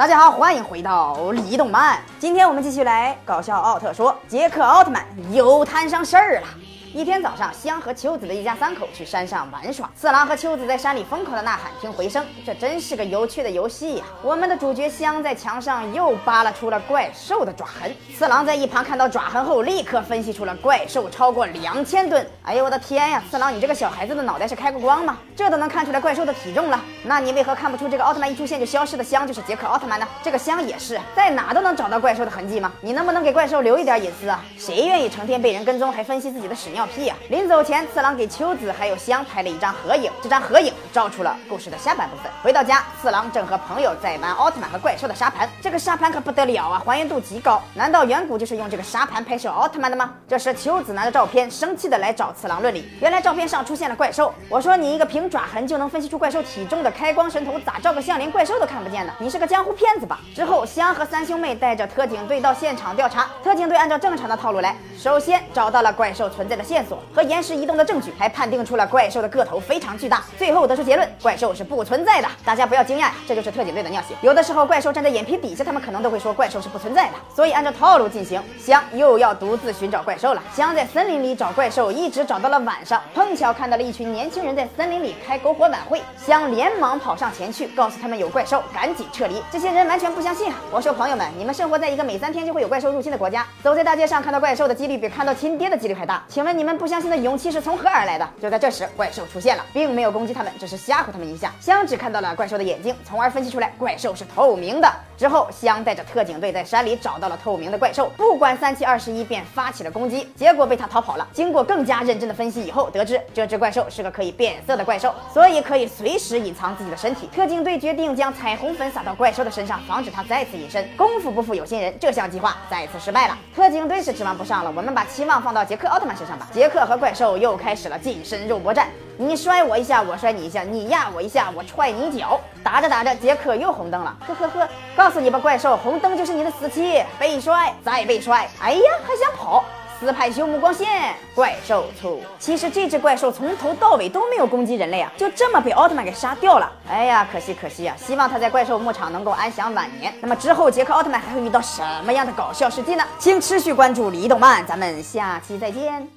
大家好，欢迎回到李动漫。今天我们继续来搞笑奥特说，杰克奥特曼又摊上事儿了。一天早上，香和秋子的一家三口去山上玩耍。次郎和秋子在山里疯狂的呐喊，听回声，这真是个有趣的游戏呀！我们的主角香在墙上又扒拉出了怪兽的爪痕。次郎在一旁看到爪痕后，立刻分析出了怪兽超过两千吨。哎呦我的天呀！次郎，你这个小孩子的脑袋是开过光吗？这都能看出来怪兽的体重了？那你为何看不出这个奥特曼一出现就消失的香就是杰克奥特曼呢？这个香也是在哪都能找到怪兽的痕迹吗？你能不能给怪兽留一点隐私啊？谁愿意成天被人跟踪还分析自己的屎尿屁呀？临走前，次郎给秋子还有香拍了一张合影，这张合影照出了故事的下半部分。回到家，次郎正和朋友在玩奥特曼和怪兽的沙盘，这个沙盘可不得了啊，还原度极高。难道远古就是用这个沙盘拍摄奥特曼的吗？这时，秋子拿着照片，生气的来找次郎论理。原来照片上出现了怪兽，我说你一个凭爪痕就能分析出怪兽体重的开光神童，咋照个相连怪兽都看不见呢？你是个江湖骗子吧？之后，香和三兄妹带着特警队到现场调查，特警队按照正常的套路来，首先找到了怪兽存在的线索和岩石移动的证据，还判定出了怪兽的个头非常巨大，最后得出结论，怪兽是不存在的。大家不要惊讶，这就是特警队的尿性。有的时候怪兽站在眼皮底下，他们可能都会说怪兽是不存在的。所以按照套路进行，香又要独自寻找怪兽了。香在森林里找怪兽，一直找到了晚上，碰巧看到了一群年轻人在森林里开篝火晚会，香连忙跑上前去，告诉他们有怪兽，赶紧撤离。这些人完全不相信啊！我说朋友们，你们生活在一个每三天就会有怪兽入侵的国家，走在大街上看到怪兽的几率比看到亲爹的几率还大。请问你你们不相信的勇气是从何而来的？就在这时，怪兽出现了，并没有攻击他们，只是吓唬他们一下。香只看到了怪兽的眼睛，从而分析出来怪兽是透明的。之后，香带着特警队在山里找到了透明的怪兽，不管三七二十一，便发起了攻击，结果被他逃跑了。经过更加认真的分析以后，得知这只怪兽是个可以变色的怪兽，所以可以随时隐藏自己的身体。特警队决定将彩虹粉撒到怪兽的身上，防止它再次隐身。功夫不负有心人，这项计划再次失败了。特警队是指望不上了，我们把期望放到杰克奥特曼身上吧。杰克和怪兽又开始了近身肉搏战。你摔我一下，我摔你一下，你压我一下，我踹你一脚。打着打着，杰克又红灯了，呵呵呵！告诉你吧，怪兽，红灯就是你的死期，被摔再被摔。哎呀，还想跑？斯派修目光线，怪兽出。其实这只怪兽从头到尾都没有攻击人类啊，就这么被奥特曼给杀掉了。哎呀，可惜可惜啊！希望他在怪兽牧场能够安享晚年。那么之后，杰克奥特曼还会遇到什么样的搞笑事迹呢？请持续关注李动漫，咱们下期再见。